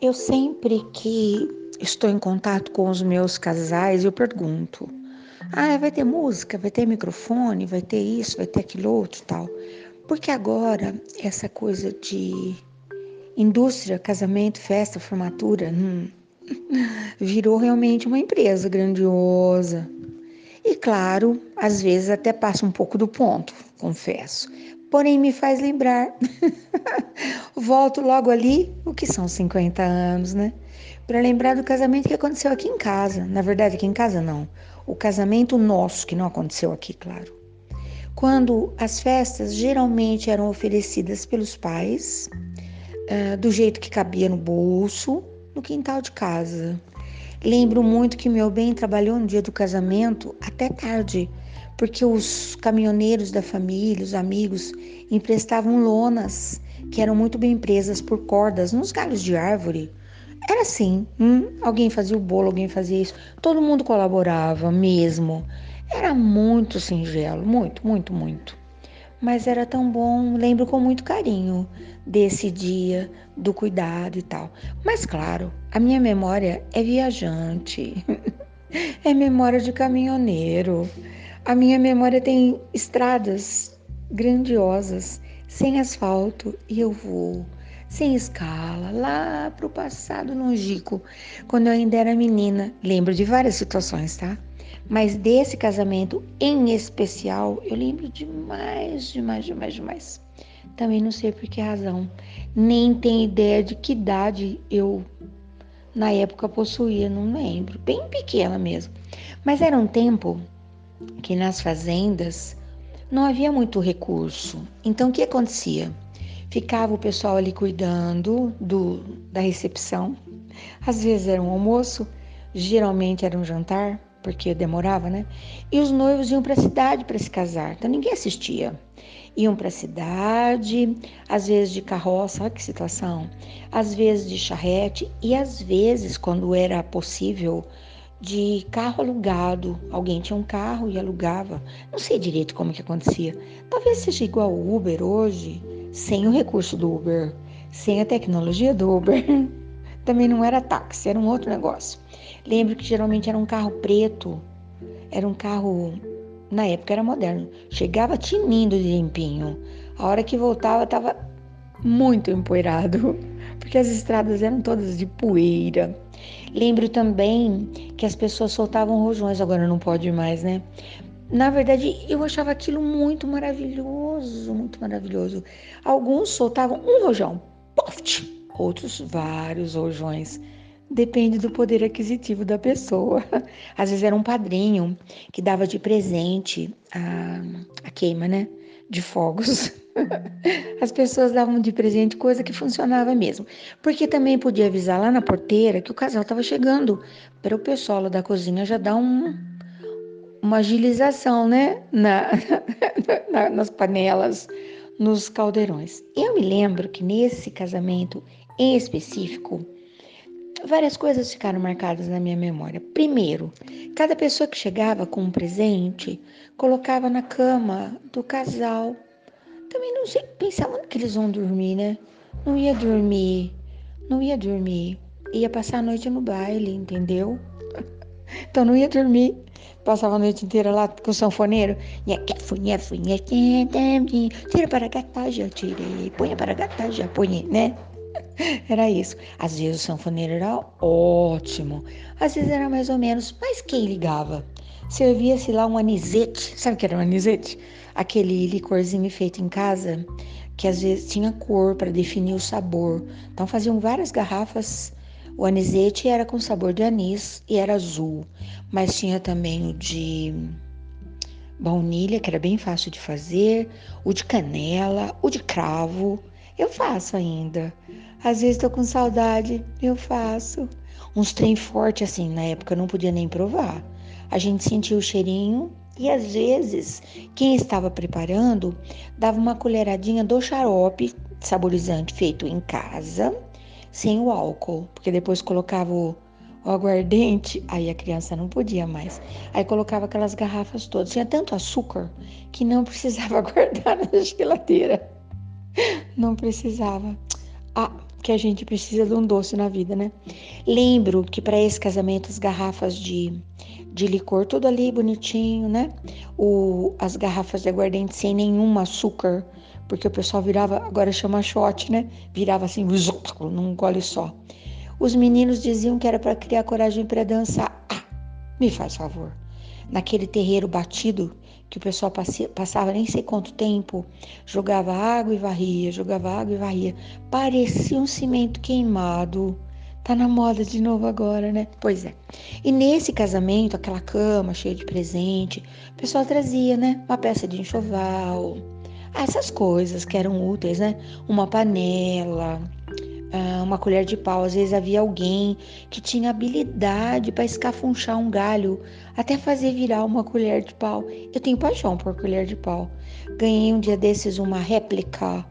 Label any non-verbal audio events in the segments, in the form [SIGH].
Eu sempre que estou em contato com os meus casais, eu pergunto: ah, vai ter música, vai ter microfone, vai ter isso, vai ter aquilo outro tal. Porque agora essa coisa de indústria, casamento, festa, formatura, hum, [LAUGHS] virou realmente uma empresa grandiosa. E claro, às vezes até passa um pouco do ponto, confesso. Porém, me faz lembrar. [LAUGHS] Volto logo ali, o que são 50 anos, né? Para lembrar do casamento que aconteceu aqui em casa. Na verdade, aqui em casa não. O casamento nosso, que não aconteceu aqui, claro. Quando as festas geralmente eram oferecidas pelos pais, uh, do jeito que cabia no bolso, no quintal de casa. Lembro muito que meu bem trabalhou no dia do casamento até tarde, porque os caminhoneiros da família, os amigos, emprestavam lonas que eram muito bem presas por cordas nos galhos de árvore. Era assim, hum, alguém fazia o bolo, alguém fazia isso, todo mundo colaborava mesmo. Era muito singelo, muito, muito, muito mas era tão bom, lembro com muito carinho desse dia, do cuidado e tal. Mas claro, a minha memória é viajante, [LAUGHS] é memória de caminhoneiro. A minha memória tem estradas grandiosas, sem asfalto, e eu vou sem escala, lá para o passado longínquo, quando eu ainda era menina. Lembro de várias situações, tá? Mas desse casamento em especial, eu lembro demais, demais, demais, demais. Também não sei por que razão. Nem tenho ideia de que idade eu, na época, possuía, não lembro. Bem pequena mesmo. Mas era um tempo que nas fazendas não havia muito recurso. Então, o que acontecia? Ficava o pessoal ali cuidando do, da recepção. Às vezes era um almoço, geralmente era um jantar porque demorava, né? E os noivos iam para a cidade para se casar, então ninguém assistia. Iam para a cidade, às vezes de carroça, olha que situação, às vezes de charrete e às vezes, quando era possível, de carro alugado. Alguém tinha um carro e alugava. Não sei direito como que acontecia. Talvez seja igual o Uber hoje, sem o recurso do Uber, sem a tecnologia do Uber. [LAUGHS] Também não era táxi, era um outro negócio. Lembro que geralmente era um carro preto, era um carro, na época era moderno, chegava tinindo de limpinho. A hora que voltava estava muito empoeirado, [LAUGHS] porque as estradas eram todas de poeira. Lembro também que as pessoas soltavam rojões, agora não pode mais, né? Na verdade, eu achava aquilo muito maravilhoso, muito maravilhoso. Alguns soltavam um rojão, poft, outros vários rojões. Depende do poder aquisitivo da pessoa. [LAUGHS] Às vezes era um padrinho que dava de presente a, a queima, né? De fogos. [LAUGHS] [LAUGHS] As pessoas davam de presente coisa que funcionava mesmo. Porque também podia avisar lá na porteira que o casal estava chegando. Para o pessoal da cozinha já dar um, uma agilização, né? Na, [LAUGHS] na, nas panelas, nos caldeirões. Eu me lembro que nesse casamento em específico, várias coisas ficaram marcadas na minha memória. Primeiro, cada pessoa que chegava com um presente colocava na cama do casal. Também não sei, pensava que eles vão dormir, né? Não ia dormir, não ia dormir. Ia passar a noite no baile, entendeu? [LAUGHS] Então não ia dormir. Passava a noite inteira lá com o sanfoneiro. Tira para gatar, já tirei. Põe para gatar, já põe, né? [LAUGHS] Era isso. Às vezes o sanfoneiro era ótimo, às vezes era mais ou menos, mas quem ligava? Servia-se lá um anisete, sabe o que era um anisete? Aquele licorzinho feito em casa, que às vezes tinha cor para definir o sabor. Então faziam várias garrafas. O anisete era com sabor de anis e era azul, mas tinha também o de baunilha, que era bem fácil de fazer, o de canela, o de cravo. Eu faço ainda. Às vezes tô com saudade, eu faço. Uns trem forte assim, na época eu não podia nem provar. A gente sentia o cheirinho e às vezes quem estava preparando dava uma colheradinha do xarope saborizante feito em casa, sem o álcool, porque depois colocava o, o aguardente, [LAUGHS] aí a criança não podia mais. Aí colocava aquelas garrafas todas. Tinha tanto açúcar que não [LAUGHS] precisava guardar na geladeira. Não precisava. Ah, que a gente precisa de um doce na vida, né? Lembro que para esse casamento as garrafas de, de licor, tudo ali bonitinho, né? O, as garrafas de aguardente sem nenhum açúcar, porque o pessoal virava, agora chama shot, né? Virava assim, [LAUGHS] num gole só. Os meninos diziam que era para criar coragem para dançar. Ah, me faz favor. Naquele terreiro batido, que o pessoal passava nem sei quanto tempo, jogava água e varria, jogava água e varria. Parecia um cimento queimado. Tá na moda de novo agora, né? Pois é. E nesse casamento, aquela cama cheia de presente, o pessoal trazia, né? Uma peça de enxoval, essas coisas que eram úteis, né? Uma panela, ah, uma colher de pau. Às vezes havia alguém que tinha habilidade para escafunchar um galho até fazer virar uma colher de pau. Eu tenho paixão por colher de pau. Ganhei um dia desses uma réplica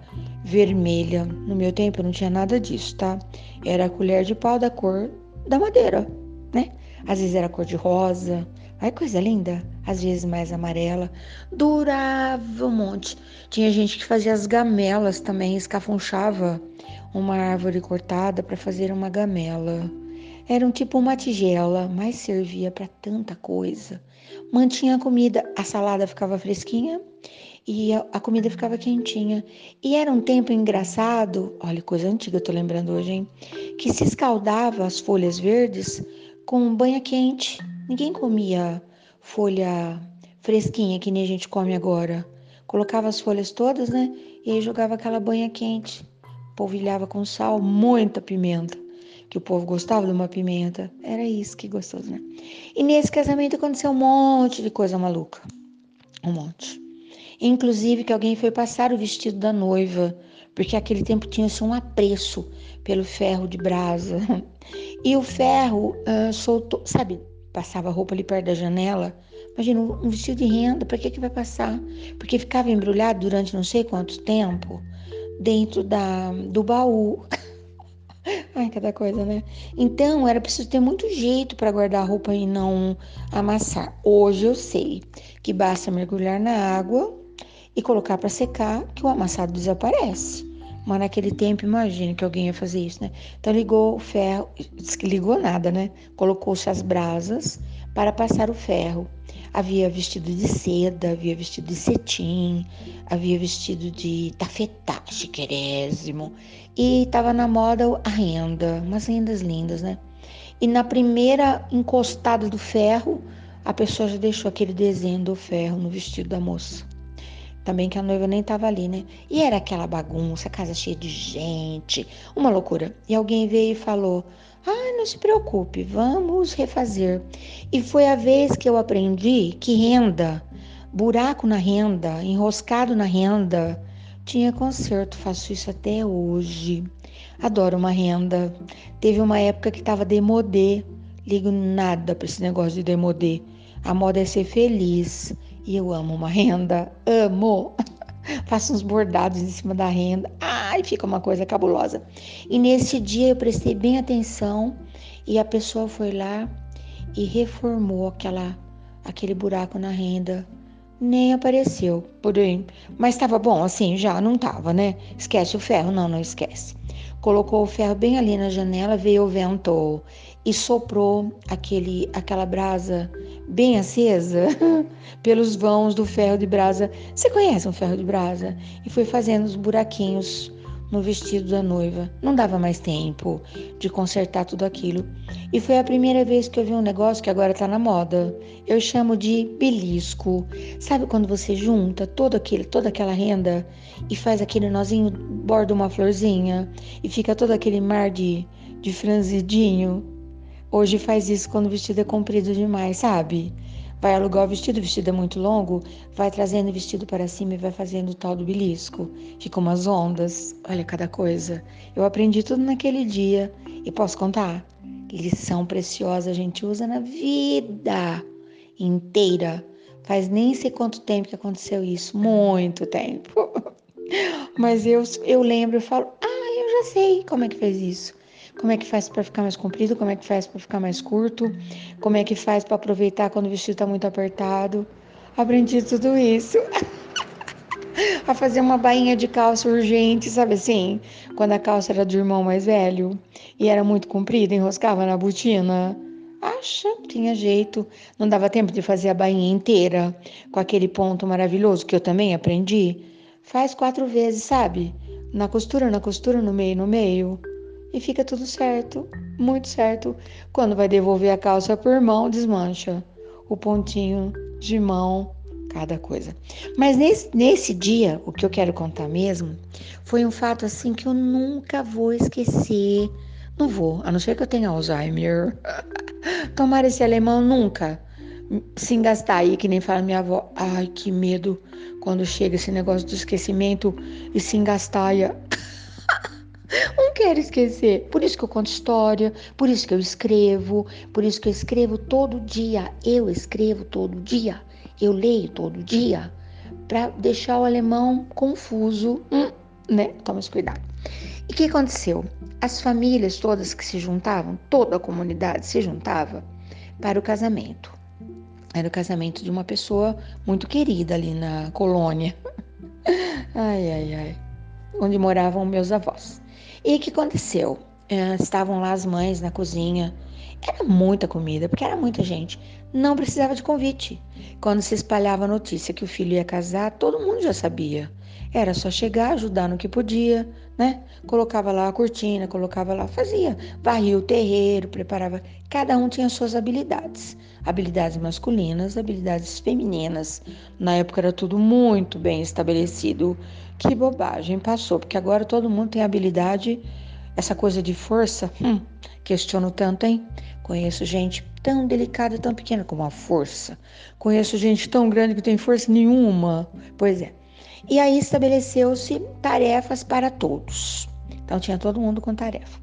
vermelha. No meu tempo não tinha nada disso, tá? Era a colher de pau da cor da madeira, né? Às vezes era cor de rosa. Ai, coisa linda. Às vezes mais amarela. Durava um monte. Tinha gente que fazia as gamelas também, escafunchava uma árvore cortada para fazer uma gamela. Era um tipo uma tigela, mas servia para tanta coisa. Mantinha a comida, a salada ficava fresquinha e a, a, comida ficava quentinha. E era um tempo engraçado, olha, coisa antiga, eu tô lembrando hoje, hein? Que se escaldava as folhas verdes com banha quente. Ninguém comia folha fresquinha que nem a gente come agora. Colocava as folhas todas, né? E aí jogava aquela banha quente polvilhava com sal, muita pimenta, que o povo gostava de uma pimenta. Era isso que gostoso, né? E nesse casamento aconteceu um monte de coisa maluca. Um monte. Inclusive que alguém foi passar o vestido da noiva, porque aquele tempo tinha-se um apreço pelo ferro de brasa. [LAUGHS] E o ferro uh, soltou, sabe, passava roupa ali perto da janela. Imagina, um vestido de renda, para que, que vai passar? Porque ficava embrulhado durante não sei quanto tempo dentro da, do baú. [LAUGHS] Ai, cada coisa, né? Então, era preciso ter muito jeito para guardar a roupa e não amassar. Hoje eu sei que basta mergulhar na água e colocar para secar que o amassado desaparece. Mas naquele tempo, imagine que alguém ia fazer isso, né? Então ligou o ferro, disse que ligou nada, né? Colocou-se as brasas para passar o ferro. Havia vestido de seda, havia vestido de cetim, havia vestido de tafetá, chiquerésimo. E estava na moda a renda, umas rendas lindas, né? E na primeira encostada do ferro, a pessoa já deixou aquele desenho do ferro no vestido da moça. Também que a noiva nem estava ali, né? E era aquela bagunça, casa cheia de gente, uma loucura. E alguém veio e falou: ah, não se preocupe, vamos refazer. E foi a vez que eu aprendi que renda, buraco na renda, enroscado na renda, tinha conserto. Faço isso até hoje. Adoro uma renda. Teve uma época que estava demodê. Ligo nada para esse negócio de demodê. A moda é ser feliz. E eu amo uma renda. Amo. [LAUGHS] Faço uns bordados em cima da renda. Ai, fica uma coisa cabulosa. E nesse dia eu prestei bem atenção e a pessoa foi lá e reformou aquela, aquele buraco na renda. Nem apareceu, porém, mas estava bom assim, já não estava, né? Esquece o ferro, não, não esquece. Colocou o ferro bem ali na janela, veio o vento e soprou aquele, aquela brasa bem acesa [LAUGHS] pelos vãos do ferro de brasa. Você conhece um ferro de brasa? E foi fazendo os buraquinhos no vestido da noiva. Não dava mais tempo de consertar tudo aquilo. E foi a primeira vez que eu vi um negócio que agora está na moda. Eu chamo de belisco. Sabe quando você junta todo aquele, toda aquela renda e faz aquele nozinho, borda uma florzinha e fica todo aquele mar de, de franzidinho? Hoje faz isso quando o vestido é comprido demais, sabe? Vai alugar o vestido, o vestido é muito longo, vai trazendo o vestido para cima e vai fazendo o tal do belisco. Fica umas ondas, olha cada coisa. Eu aprendi tudo naquele dia e posso contar? Lição preciosa a gente usa na vida inteira. Faz nem sei quanto tempo que aconteceu isso, muito tempo. [LAUGHS] Mas eu, eu lembro e falo, ah, eu já sei como é que fez isso como é que faz para ficar mais comprido, como é que faz para ficar mais curto, como é que faz para aproveitar quando o vestido está muito apertado. Aprendi tudo isso. [LAUGHS] a fazer uma bainha de calça urgente, sabe assim? Quando a calça era do irmão mais velho e era muito comprida, enroscava na botina. Acha, tinha jeito. Não dava tempo de fazer a bainha inteira com aquele ponto maravilhoso que eu também aprendi. Faz quatro vezes, sabe? Na costura, na costura, no meio, no meio. E fica tudo certo, muito certo. Quando vai devolver a calça por mão, desmancha o pontinho de mão cada coisa. Mas nesse, nesse dia, o que eu quero contar mesmo, foi um fato assim que eu nunca vou esquecer. Não vou, a não ser que eu tenha Alzheimer. [LAUGHS] Tomar esse alemão nunca se engastar aí, que nem fala minha avó. Ai, que medo quando chega esse negócio do esquecimento e se engastaia. [LAUGHS] Não quero esquecer. Por isso que eu conto história, por isso que eu escrevo, por isso que eu escrevo todo dia. Eu escrevo todo dia eu leio todo dia para deixar o alemão confuso, hum, né? Toma cuidado. E o que aconteceu? As famílias todas que se juntavam, toda a comunidade se juntava para o casamento. Era o casamento de uma pessoa muito querida ali na colônia. [LAUGHS] Ai, ai, ai. Onde moravam meus avós. E o que aconteceu? Eh, estavam lá as mães na cozinha. Era muita comida, porque era muita gente. Não precisava de convite. Quando se espalhava a notícia que o filho ia casar, todo mundo já sabia. Era só chegar, ajudar no que podia, né? Colocava lá a cortina, colocava lá, fazia, varria o terreiro, preparava. Cada um tinha suas habilidades. Habilidades masculinas, habilidades femininas. Na época era tudo muito bem estabelecido. Que bobagem, passou, porque agora todo mundo tem habilidade, essa coisa de força. Hum, questiono tanto, hein? Conheço gente tão delicada, tão pequena como a força. Conheço gente tão grande que tem força nenhuma. Pois é. E aí estabeleceu-se tarefas para todos. Então tinha todo mundo com tarefa.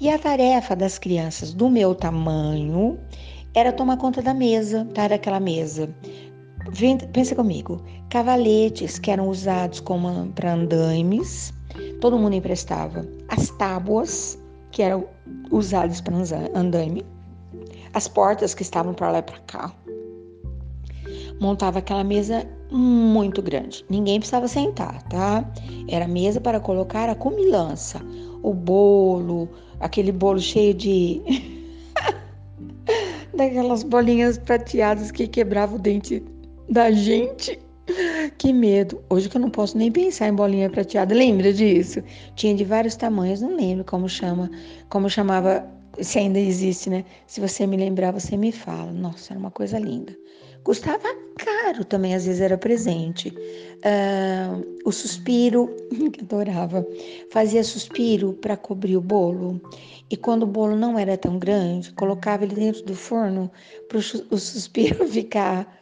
E a tarefa das crianças do meu tamanho era tomar conta da mesa, tá? Daquela mesa. Pensa comigo, cavaletes que eram usados como para andaimes, todo mundo emprestava. As tábuas que eram usadas para andaime, as portas que estavam para lá e para cá. Montava aquela mesa muito grande. Ninguém precisava sentar, tá? Era mesa para colocar a comilança, o bolo, aquele bolo cheio de [LAUGHS] daquelas bolinhas prateadas que quebrava o dente da gente. Que medo. Hoje que eu não posso nem pensar em bolinha prateada. Lembra disso? Tinha de vários tamanhos, não lembro como chama, como chamava se ainda existe, né? Se você me lembrar, você me fala. Nossa, era uma coisa linda. Custava caro também, às vezes era presente. Uh, o suspiro, [LAUGHS] que adorava, fazia suspiro para cobrir o bolo. E quando o bolo não era tão grande, colocava ele dentro do forno para o suspiro [LAUGHS] ficar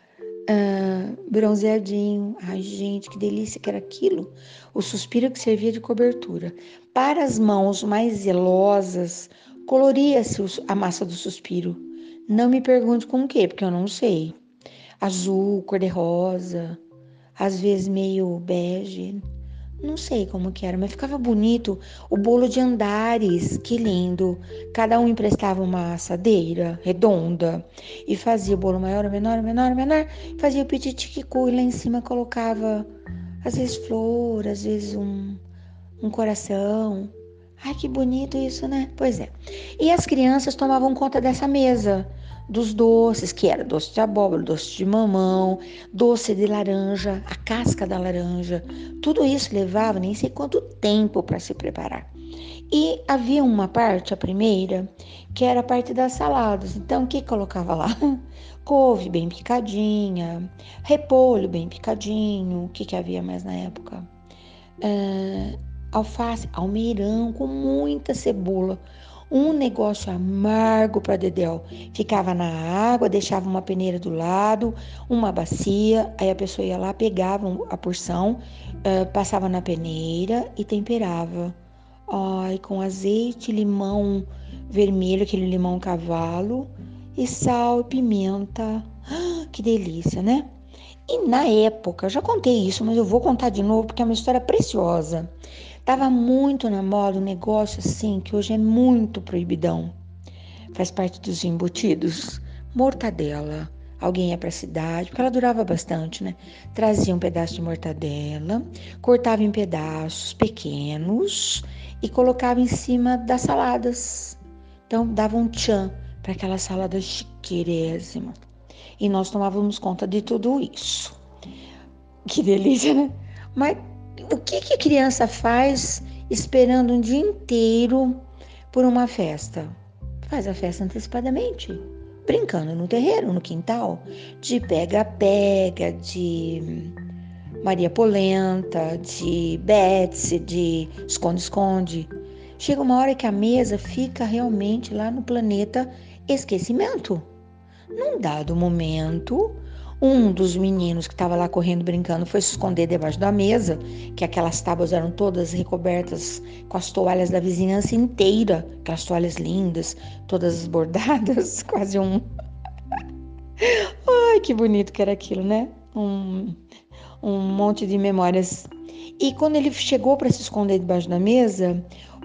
uh, bronzeadinho. Ai, gente, que delícia que era aquilo. O suspiro que servia de cobertura. Para as mãos mais zelosas, Coloria-se a massa do suspiro. Não me pergunte com o que, porque eu não sei. Azul, cor-de-rosa, às vezes meio bege. Não sei como que era, mas ficava bonito. O bolo de andares, que lindo. Cada um emprestava uma assadeira redonda e fazia o bolo maior, menor, menor, menor. Fazia o pititiquicu e lá em cima colocava, às vezes, flor, às vezes um, um coração. Ai, que bonito isso, né? Pois é. E as crianças tomavam conta dessa mesa, dos doces, que era doce de abóbora, doce de mamão, doce de laranja, a casca da laranja. Tudo isso levava nem sei quanto tempo para se preparar. E havia uma parte, a primeira, que era a parte das saladas. Então, o que colocava lá? [LAUGHS] Couve bem picadinha, repolho bem picadinho. O que, que havia mais na época? Uh, alface, almeirão com muita cebola. Um negócio amargo para Dedéu. Ficava na água, deixava uma peneira do lado, uma bacia, aí a pessoa ia lá, pegava a porção, passava na peneira e temperava. Ai, com azeite, limão vermelho, aquele limão cavalo, e sal e pimenta. Ah, que delícia, né? E na época, já contei isso, mas eu vou contar de novo porque é uma história preciosa. Tava muito na moda um negócio assim que hoje é muito proibidão. Faz parte dos embutidos. Mortadela. alguém ia para a cidade, porque ela durava bastante, né? Trazia um pedaço de mortadela, cortava em pedaços pequenos e colocava em cima das saladas. Então dava um tchan para aquela salada chiquérrima. E nós tomávamos conta de tudo isso. Que delícia, né? Mas o que, que a criança faz esperando um dia inteiro por uma festa? Faz a festa antecipadamente, brincando no terreiro, no quintal, de pega-pega, de Maria Polenta, de Betsy, de esconde-esconde. Chega uma hora que a mesa fica realmente lá no planeta esquecimento. Num dado momento, um dos meninos que estava lá correndo brincando foi se esconder debaixo da mesa, que aquelas tábuas eram todas recobertas com as toalhas da vizinhança inteira, aquelas toalhas lindas, todas bordadas, [LAUGHS] quase um. Ai, que bonito que era aquilo, né? Um, um monte de memórias. E quando ele chegou para se esconder debaixo da mesa,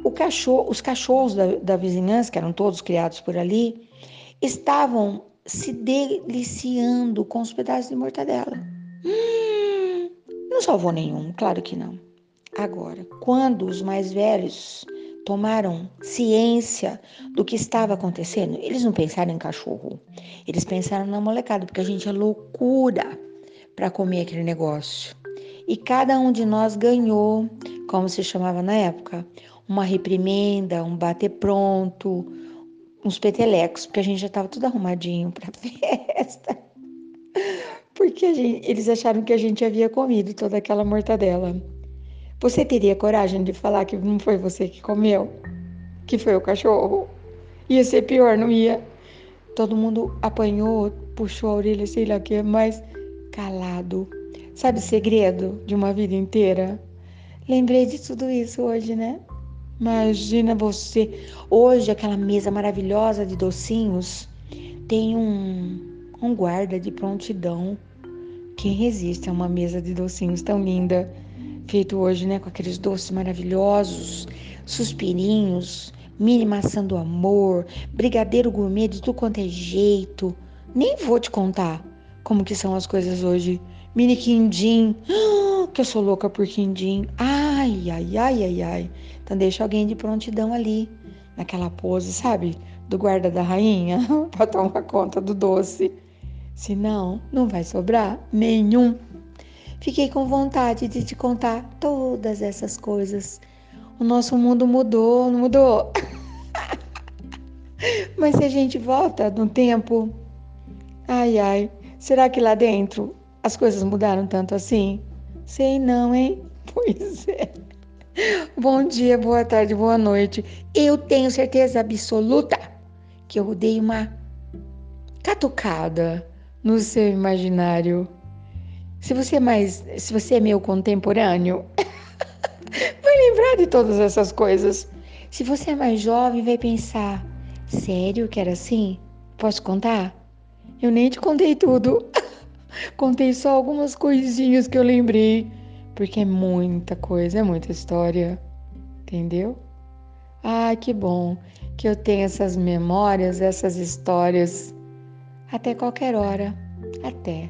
cachorro, os cachorros da, da vizinhança, que eram todos criados por ali, estavam se deliciando com os pedaços de mortadela. Hum, não salvou nenhum, claro que não. Agora, quando os mais velhos tomaram ciência do que estava acontecendo, eles não pensaram em cachorro, eles pensaram na molecada, porque a gente é loucura para comer aquele negócio. E cada um de nós ganhou, como se chamava na época, uma reprimenda, um bater pronto, uns petelecos, porque a gente já estava tudo arrumadinho para [LAUGHS] festa. Porque gente, eles acharam que a gente havia comido toda aquela mortadela. Você teria coragem de falar que não foi você que comeu? Que foi o cachorro? Ia ser pior, não ia? Todo mundo apanhou, puxou a orelha, sei lá o que, mas calado. Sabe o segredo de uma vida inteira? Lembrei de tudo isso hoje, né? Imagina você. Hoje, aquela mesa maravilhosa de docinhos tem um, um guarda de prontidão. Quem resiste a uma mesa de docinhos tão linda? Feito hoje, né? Com aqueles doces maravilhosos, suspirinhos, mini maçã do amor, brigadeiro gourmet de tudo quanto é jeito. Nem vou te contar como que são as coisas hoje. Mini quindim. [GASPS] que eu sou louca por quindim. Ai, ai, ai, ai, ai. Então deixa alguém de prontidão ali, naquela pose, sabe? Do guarda da rainha, [LAUGHS] para tomar conta do doce. Senão, não vai sobrar nenhum. Fiquei com vontade de te contar todas essas coisas. O nosso mundo mudou, não mudou? [LAUGHS] Mas se a gente volta no tempo, ai ai, será que lá dentro as coisas mudaram tanto assim? Sei não, hein? [LAUGHS] Pois é. Bom dia, boa tarde, boa noite. Eu tenho certeza absoluta que eu dei uma catucada no seu imaginário. Se você é mais, se você é meu contemporâneo, [LAUGHS] vai lembrar de todas essas coisas. Se você é mais jovem, vai pensar: sério que era assim? Posso contar? Eu nem te contei tudo. [LAUGHS] Contei só algumas coisinhas que eu lembrei porque é muita coisa, é muita história, entendeu? Ah, que bom que eu tenho essas memórias, essas histórias até qualquer hora. Até.